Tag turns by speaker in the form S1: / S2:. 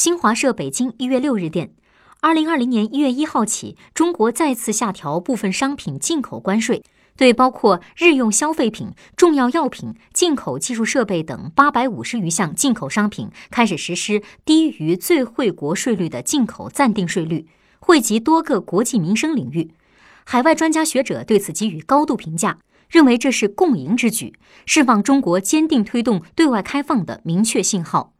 S1: 新华社北京一月六日电二零二零年一月一号起中国再次下调部分商品进口关税对包括日用消费品重要药品进口技术设备等八百五十余项进口商品开始实施低于最惠国税率的进口暂定税率惠及多个国际民生领域。海外专家学者对此给予高度评价认为这是共赢之举释放中国坚定推动对外开放的明确信号。